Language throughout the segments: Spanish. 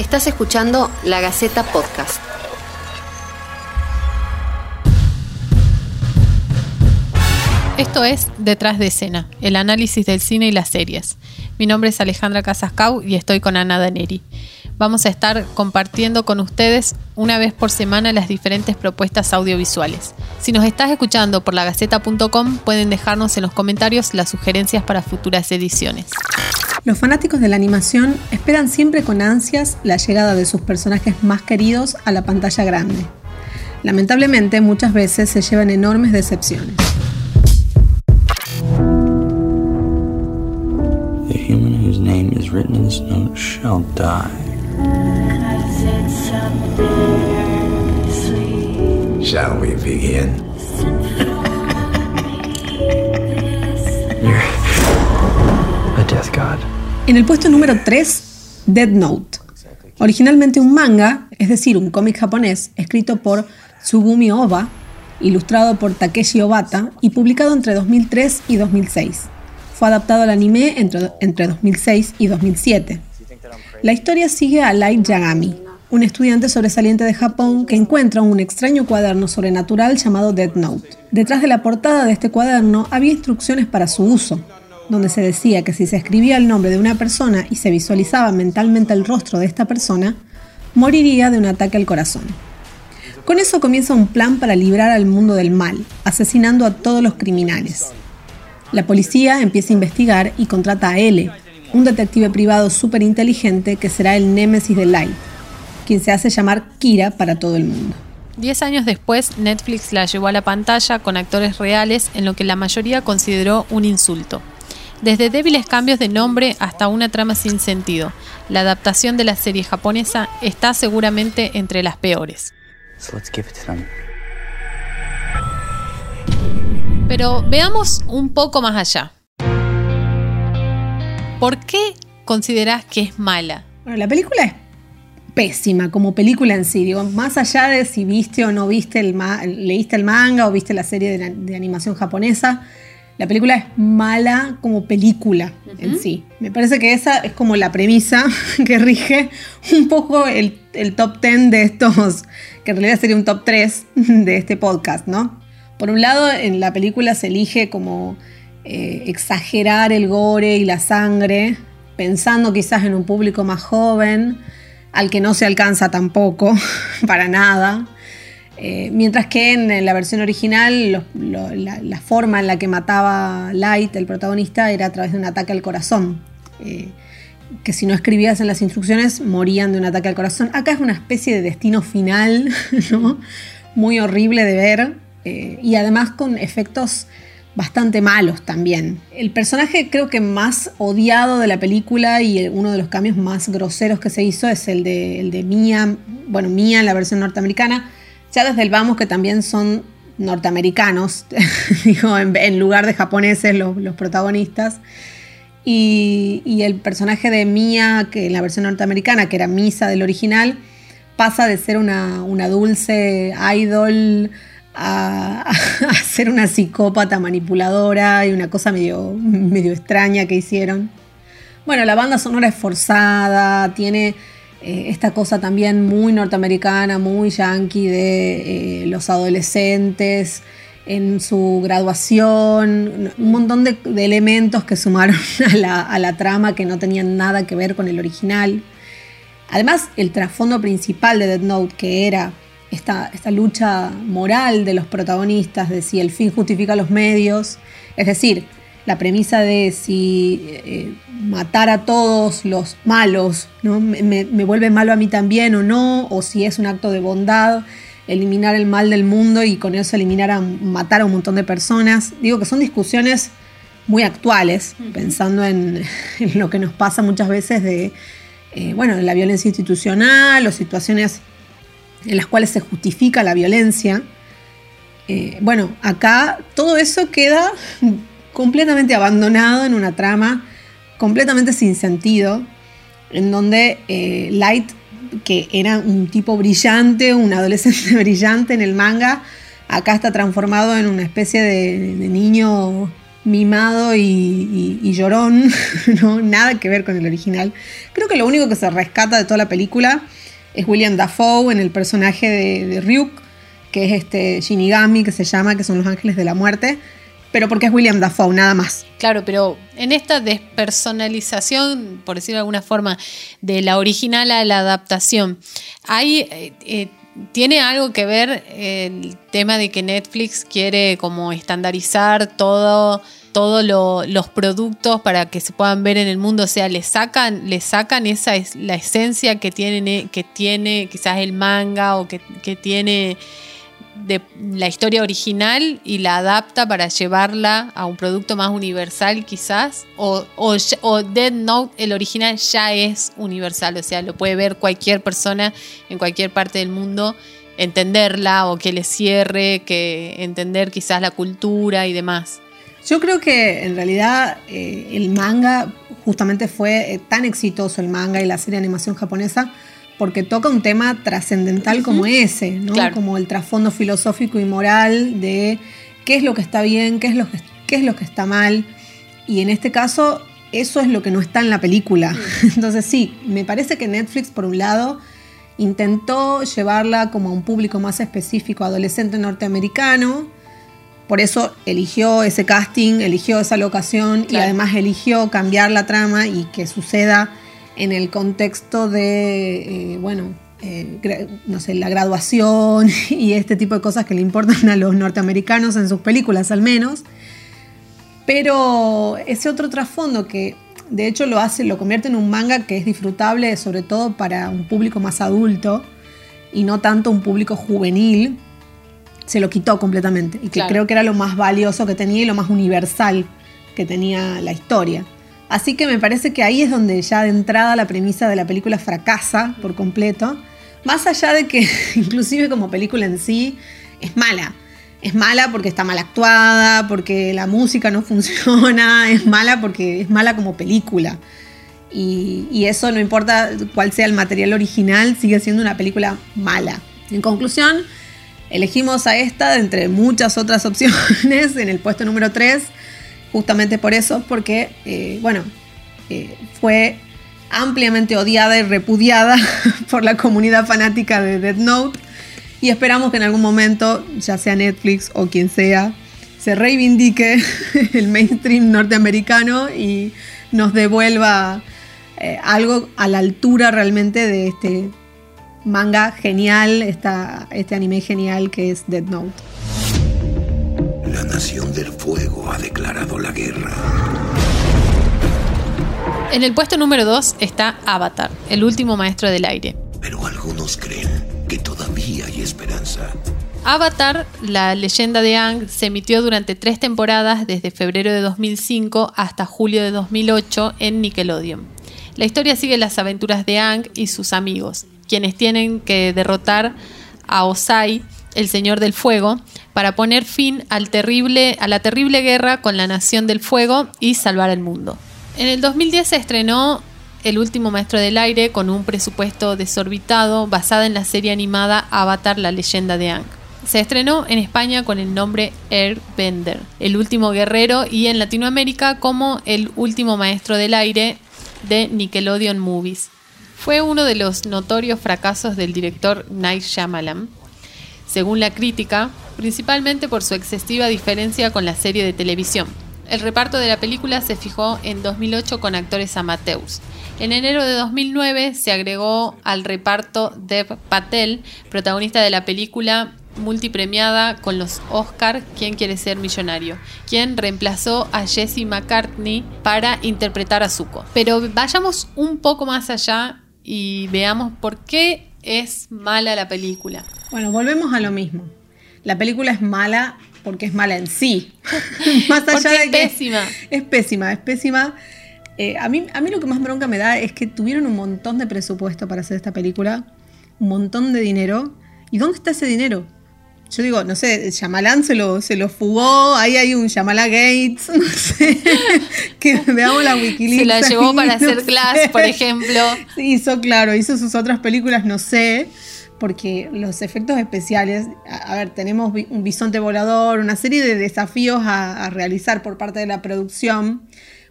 Estás escuchando La Gaceta Podcast. Esto es Detrás de escena, el análisis del cine y las series. Mi nombre es Alejandra Casascau y estoy con Ana Daneri. Vamos a estar compartiendo con ustedes una vez por semana las diferentes propuestas audiovisuales. Si nos estás escuchando por lagaceta.com pueden dejarnos en los comentarios las sugerencias para futuras ediciones. Los fanáticos de la animación esperan siempre con ansias la llegada de sus personajes más queridos a la pantalla grande. Lamentablemente muchas veces se llevan enormes decepciones. The human whose name is written in this note shall die. Shall we begin? You're a death god. En el puesto número 3, Dead Note. Originalmente un manga, es decir, un cómic japonés, escrito por Tsugumi Oba, ilustrado por Takeshi Obata y publicado entre 2003 y 2006. Fue adaptado al anime entre, entre 2006 y 2007. La historia sigue a Light Yagami, un estudiante sobresaliente de Japón que encuentra un extraño cuaderno sobrenatural llamado Dead Note. Detrás de la portada de este cuaderno había instrucciones para su uso, donde se decía que si se escribía el nombre de una persona y se visualizaba mentalmente el rostro de esta persona, moriría de un ataque al corazón. Con eso comienza un plan para librar al mundo del mal, asesinando a todos los criminales. La policía empieza a investigar y contrata a L, un detective privado súper inteligente que será el némesis de Light, quien se hace llamar Kira para todo el mundo. Diez años después, Netflix la llevó a la pantalla con actores reales en lo que la mayoría consideró un insulto. Desde débiles cambios de nombre hasta una trama sin sentido, la adaptación de la serie japonesa está seguramente entre las peores. So let's give it to them. Pero veamos un poco más allá. ¿Por qué considerás que es mala? Bueno, la película es pésima como película en sí, digo, más allá de si viste o no viste el ma- leíste el manga o viste la serie de, animación japonesa, la película es mala como película en sí. Me parece que esa es como la premisa que rige un poco el, el top 10 de estos, que en realidad sería un top 3 de este podcast, ¿no? Por un lado, en la película se elige como eh, exagerar el gore y la sangre, pensando quizás en un público más joven, al que no se alcanza tampoco, para nada. Eh, mientras que en la versión original la forma en la que mataba Light, el protagonista, era a través de un ataque al corazón. Eh, que si no escribías en las instrucciones morían de un ataque al corazón. Acá es una especie de destino final, ¿no? Muy horrible de ver eh, y además con efectos bastante malos también. El personaje creo que más odiado de la película y uno de los cambios más groseros que se hizo es el de, el de Mia, bueno, Mia en la versión norteamericana. Ya desde el vamos que también son norteamericanos, en lugar de japoneses los, los protagonistas. Y, y el personaje de Mia, que en la versión norteamericana, que era Misa del original, pasa de ser una, una dulce idol a, ser una psicópata manipuladora y una cosa medio, medio extraña que hicieron. Bueno, la banda sonora es forzada, tiene eh, esta cosa también muy norteamericana, muy yankee de eh, los adolescentes en su graduación, un montón de, de elementos que sumaron a la, a la trama que no tenían nada que ver con el original. Además, el trasfondo principal de Dead Note, que era esta, esta lucha moral de los protagonistas, de si el fin justifica los medios, es decir, la premisa de si eh, matar a todos los malos ¿no? me, me- me vuelve malo a mí también o no, o si es un acto de bondad, eliminar el mal del mundo y con eso eliminar a matar a un montón de personas. Digo que son discusiones muy actuales, pensando en, en lo que nos pasa muchas veces de, eh, bueno, de la violencia institucional o situaciones en las cuales se justifica la violencia. Eh, bueno, acá todo eso queda completamente abandonado en una trama completamente sin sentido, en donde eh, Light, que era un tipo brillante, un adolescente brillante en el manga, acá está transformado en una especie de, de niño mimado y, y- y llorón, ¿no? nada que ver con el original. Creo que lo único que se rescata de toda la película es William Dafoe en el personaje de, Ryuk, que es este Shinigami, que se llama, que son los ángeles de la muerte, pero porque es William Dafoe, nada más. Claro, pero en esta despersonalización, por decirlo de alguna forma, de la original a la adaptación, hay, eh, eh, tiene algo que ver el tema de que Netflix quiere como estandarizar todo todos lo- los productos para que se puedan ver en el mundo, o sea, le sacan, le sacan esa es la esencia que tiene, que tiene quizás el manga o que, que tiene de la historia original y la adapta para llevarla a un producto más universal quizás o, o, o Dead Note el original ya es universal o sea lo puede ver cualquier persona en cualquier parte del mundo entenderla o que le cierre que entender quizás la cultura y demás. Yo creo que en realidad eh, el manga justamente fue eh, tan exitoso el manga y la serie de animación japonesa porque toca un tema trascendental como ese, ¿no? Claro. Como el trasfondo filosófico y moral de qué es lo que está bien, qué es lo que, qué es lo que está mal. Y en este caso, eso es lo que no está en la película. Entonces sí, me parece que Netflix, por un lado, intentó llevarla como a un público más específico, adolescente norteamericano. Por eso eligió ese casting, eligió esa locación Claro. y además eligió cambiar la trama y que suceda en el contexto de, eh, bueno, eh, no sé, la graduación y este tipo de cosas que le importan a los norteamericanos en sus películas al menos. Pero ese otro trasfondo que de hecho lo hace, lo convierte en un manga que es disfrutable sobre todo para un público más adulto y no tanto un público juvenil, se lo quitó completamente. Y que Claro. creo que era lo más valioso que tenía y lo más universal que tenía la historia. Así que me parece que ahí es donde ya de entrada la premisa de la película fracasa por completo. Más allá de que inclusive como película en sí es mala. Es mala porque está mal actuada, porque la música no funciona, es mala porque es mala como película. Y, y eso no importa cuál sea el material original, sigue siendo una película mala. En conclusión, elegimos a esta entre muchas otras opciones en el puesto número 3, justamente por eso, porque, eh, bueno, eh, fue ampliamente odiada y repudiada por la comunidad fanática de Death Note. Y esperamos que en algún momento, ya sea Netflix o quien sea, se reivindique el mainstream norteamericano y nos devuelva eh, algo a la altura realmente de este manga genial, esta, este anime genial que es Death Note. La Nación del Fuego ha declarado la guerra. en el puesto número 2 está Avatar el último maestro del aire Pero algunos creen que todavía hay esperanza. Avatar, la leyenda de Aang, se emitió durante tres temporadas desde febrero de 2005 hasta julio de 2008 en Nickelodeon. La historia sigue las aventuras de Aang y sus amigos, quienes tienen que derrotar a Osai, el Señor del Fuego, para poner fin al terrible, a la terrible guerra con la Nación del Fuego y salvar el mundo. En el 2010 se estrenó El último maestro del aire con un presupuesto desorbitado basada en la serie animada Avatar, la leyenda de Aang. Se estrenó en España con el nombre Airbender, el último guerrero, y en Latinoamérica como el último maestro del aire de Nickelodeon Movies. Fue uno de los notorios fracasos del director Night Shyamalan, según la crítica, principalmente por su excesiva diferencia con la serie de televisión. El reparto de la película se fijó en 2008 con actores amateurs. En enero de 2009 se agregó al reparto Dev Patel, protagonista de la película multipremiada con los Oscar ¿Quién quiere ser millonario? quien reemplazó a Jesse McCartney para interpretar a Zuko. Pero vayamos un poco más allá y veamos por qué es mala la película. Bueno, volvemos a lo mismo. La película es mala porque es mala en sí. Más allá de es que pésima. Es pésima, es pésima. Eh, a, mí, a mí lo que más bronca me da es que tuvieron un montón de presupuesto para hacer esta película, un montón de dinero. ¿Y dónde está ese dinero? Yo digo, no sé, Yamalán se lo, se lo fugó, ahí hay un Yamala Gates, no sé, que veamos la Wikileaks. Se la llevó para no hacer. Glass, por ejemplo. Sí, hizo, claro, hizo sus otras películas, no sé, porque los efectos especiales, a, a ver, tenemos un bisonte volador, una serie de desafíos a, a realizar por parte de la producción.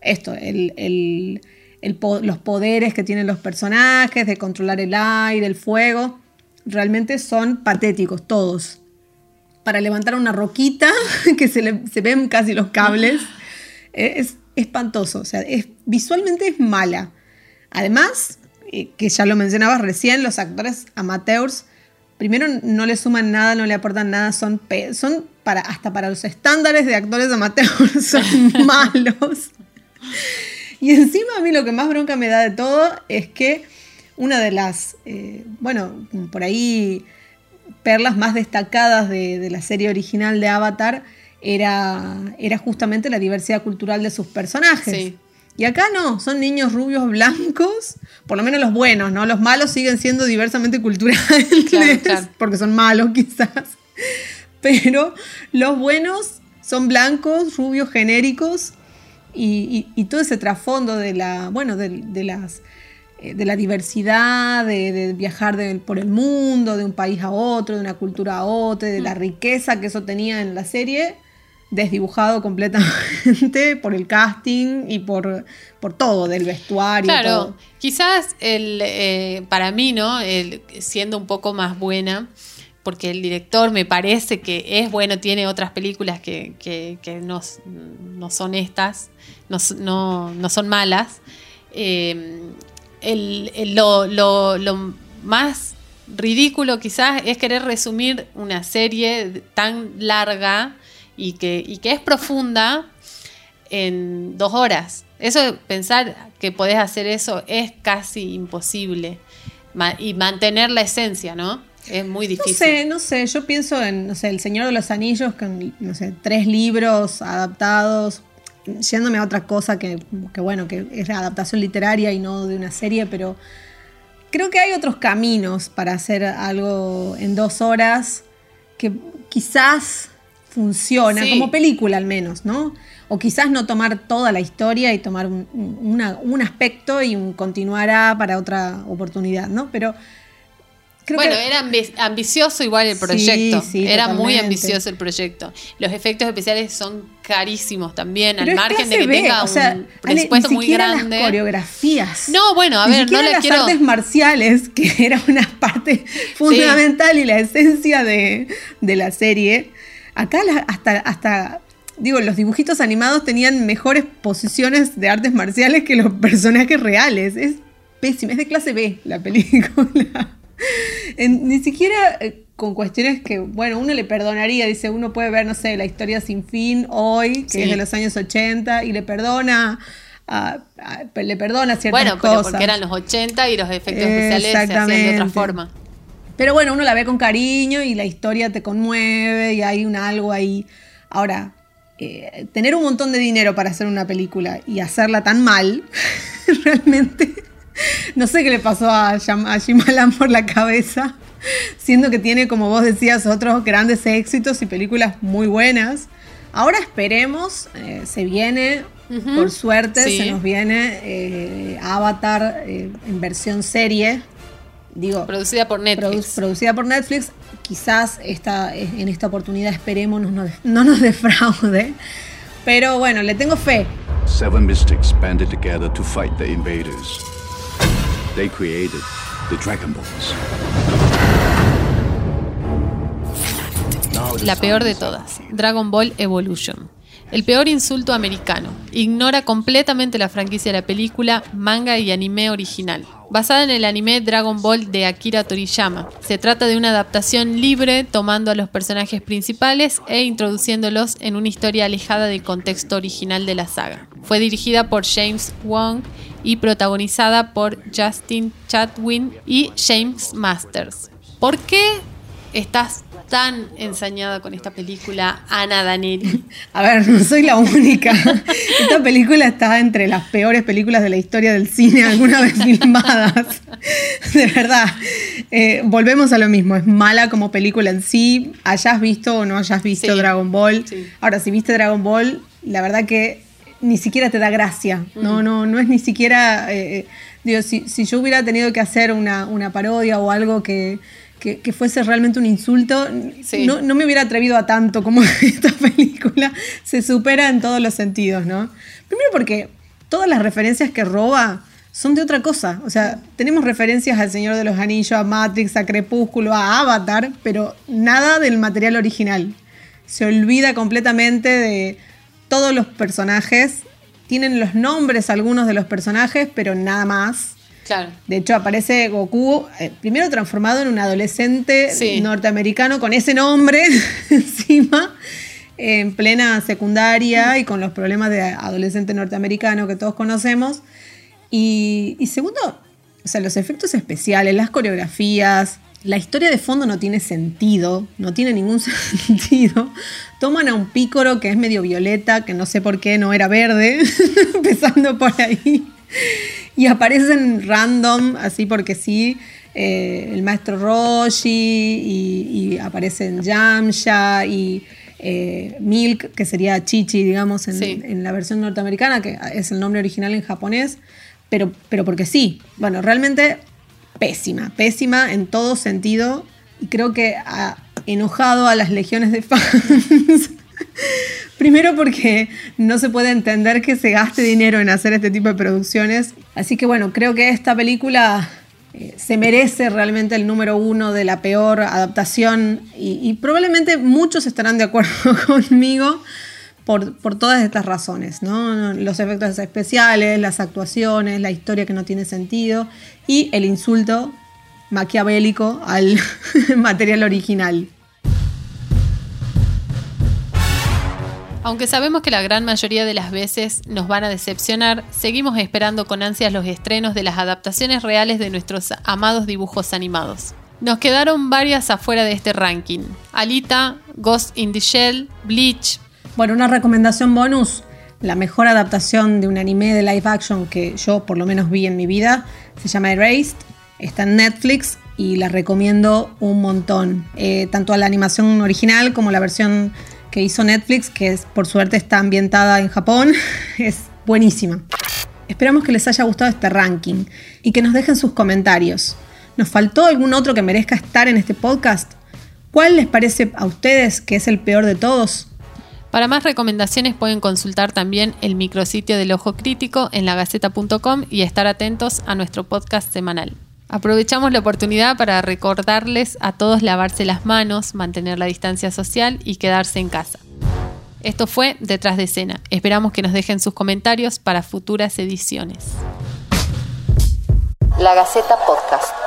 Esto, el, el- el po- los poderes que tienen los personajes, de controlar el aire, el fuego, realmente son patéticos todos. Para levantar una roquita, que se, le- se ven casi los cables, es espantoso, o sea, es, visualmente es mala. Además, eh, que ya lo mencionabas recién, los actores amateurs, primero no le suman nada, no le aportan nada, son para, hasta para los estándares de actores amateurs, son malos. Y encima a mí lo que más bronca me da de todo es que una de las, eh, bueno, por ahí perlas más destacadas de, de la serie original de Avatar era, era justamente la diversidad cultural de sus personajes. Sí. Y acá no, son niños rubios blancos, por lo menos los buenos, ¿no? Los malos siguen siendo diversamente culturales, Claro, claro. porque son malos quizás. Pero los buenos son blancos, rubios, genéricos, y, y- y todo ese trasfondo de la, bueno, de, de las de la diversidad, de, de viajar de- por el mundo, de un país a otro, de una cultura a otra, de Mm. la riqueza que eso tenía en la serie, desdibujado completamente por el casting y por, por todo, del vestuario. Claro, todo. quizás el, eh, para mí, ¿no? El, siendo un poco más buena, porque el director me parece que es bueno, tiene otras películas que, que- que no, no son estas, no, no- no son malas. Eh, el- el- lo, lo- lo más ridículo quizás es querer resumir una serie tan larga y que, y que es profunda en dos horas. Eso, pensar que podés hacer eso es casi imposible. Ma- y mantener la esencia, ¿no? Es muy No difícil. sé, no sé, yo pienso en, no sé, El Señor de los Anillos, con, no sé, tres libros adaptados, yéndome a otra cosa que, que, bueno, que es la adaptación literaria y no de una serie, pero creo que hay otros caminos para hacer algo en dos horas que quizás funciona, Sí. como película al menos, ¿no? O quizás no tomar toda la historia y tomar un, una- un aspecto y un continuará para otra oportunidad, ¿no? Pero creo bueno, que... era ambi- ambicioso igual el Sí, proyecto. sí, era muy ambicioso el proyecto. Los efectos especiales son carísimos también, Pero al margen de que B, tenga o sea, un Ale, presupuesto ni muy grande. las coreografías. No, bueno, a Ni ver, no las quiero. artes marciales, que era una parte fundamental y la esencia de, de la serie. Acá la- hasta, hasta, digo, los dibujitos animados tenían mejores posiciones de artes marciales que los personajes reales. Es pésima, es de clase B la película. En- ni siquiera eh, con cuestiones que, bueno, uno le perdonaría, dice, uno puede ver, no sé, la historia sin fin hoy, que Sí. es de los años 80, y le perdona, a- a- le perdona ciertas Bueno, pero cosas. porque eran los 80 y los efectos especiales se hacían de otra forma. Pero bueno, uno la ve con cariño y la historia te conmueve y hay un algo ahí. Ahora, eh, tener un montón de dinero para hacer una película y hacerla tan mal, realmente, no sé qué le pasó a, Yam- a Shyamalan por la cabeza, siendo que tiene, como vos decías, otros grandes éxitos y películas muy buenas. Ahora esperemos, eh, se viene, por suerte, Sí. se nos viene eh, Avatar eh, en versión serie. Digo, Producida por produ- Netflix. producida por Netflix. Quizás esta, en esta oportunidad esperemos no nos, no nos defraude. Pero bueno, le tengo fe. Seven mystics banded together to fight the invaders. They created the Dragon Balls. La peor de todas, Dragon Ball Evolution. El peor insulto americano. Ignora completamente la franquicia de la película, manga y anime original. Basada en el anime Dragon Ball de Akira Toriyama. Se trata de una adaptación libre tomando a los personajes principales e introduciéndolos en una historia alejada del contexto original de la saga. Fue dirigida por James Wong y protagonizada por Justin Chatwin y James Masters. ¿Por qué estás tan ensañada con esta película, Ana Daneri? A ver, no soy la única. Esta película está entre las peores películas de la historia del cine alguna vez filmadas. De verdad. Eh, volvemos a lo mismo, es mala como película en sí, hayas visto o no hayas visto Sí. Dragon Ball. Sí. Ahora, si viste Dragon Ball, la verdad que ni siquiera te da gracia, no, no, no es ni siquiera, eh, digo, si, si yo hubiera tenido que hacer una, una parodia o algo que, que- que fuese realmente un insulto, Sí. no, no me hubiera atrevido a tanto como esta película se supera en todos los sentidos, ¿no? Primero porque todas las referencias que roba son de otra cosa. O sea, tenemos referencias al Señor de los Anillos, a Matrix, a Crepúsculo, a Avatar, pero nada del material original. Se olvida completamente de todos los personajes. Tienen los nombres algunos de los personajes, pero nada más. Claro. De hecho, aparece Goku, eh, primero transformado en un adolescente Sí. norteamericano con ese nombre encima, en plena secundaria y con los problemas de adolescente norteamericano que todos conocemos. Y, y segundo, o sea, los efectos especiales, las coreografías, la historia de fondo no tiene sentido, no tiene ningún sentido. Toman a un pícoro que es medio violeta, que no sé por qué no era verde, empezando por ahí. Y aparecen random, así porque sí, eh, el maestro Roshi, y, y aparecen Yamcha y eh, Milk, que sería Chichi, digamos, en, Sí. en la versión norteamericana, que es el nombre original en japonés, pero, pero porque sí. Bueno, realmente pésima, pésima en todo sentido, y creo que ha enojado a las legiones de fans. Primero porque no se puede entender que se gaste dinero en hacer este tipo de producciones. Así que bueno, creo que esta película eh, se merece realmente el número uno de la peor adaptación y, probablemente muchos estarán de acuerdo conmigo por, por todas estas razones, ¿no? Los efectos especiales, las actuaciones, la historia que no tiene sentido y el insulto maquiavélico al material original. Aunque sabemos que la gran mayoría de las veces nos van a decepcionar, seguimos esperando con ansias los estrenos de las adaptaciones reales de nuestros amados dibujos animados. Nos quedaron varias afuera de este ranking. Alita, Ghost in the Shell, Bleach. Bueno, una recomendación bonus. La mejor adaptación de un anime de live action que yo por lo menos vi en mi vida se llama Erased. Está en Netflix y la recomiendo un montón. Eh, tanto a la animación original como la versión que hizo Netflix, que es, por suerte está ambientada en Japón, es buenísima. Esperamos que les haya gustado este ranking y que nos dejen sus comentarios. ¿Nos faltó algún otro que merezca estar en este podcast? ¿Cuál les parece a ustedes que es el peor de todos? Para más recomendaciones pueden consultar también el micrositio del Ojo Crítico en lagaceta.com y estar atentos a nuestro podcast semanal. Aprovechamos la oportunidad para recordarles a todos lavarse las manos, mantener la distancia social y quedarse en casa. Esto fue Detrás de escena. Esperamos que nos dejen sus comentarios para futuras ediciones. La Gaceta Podcast.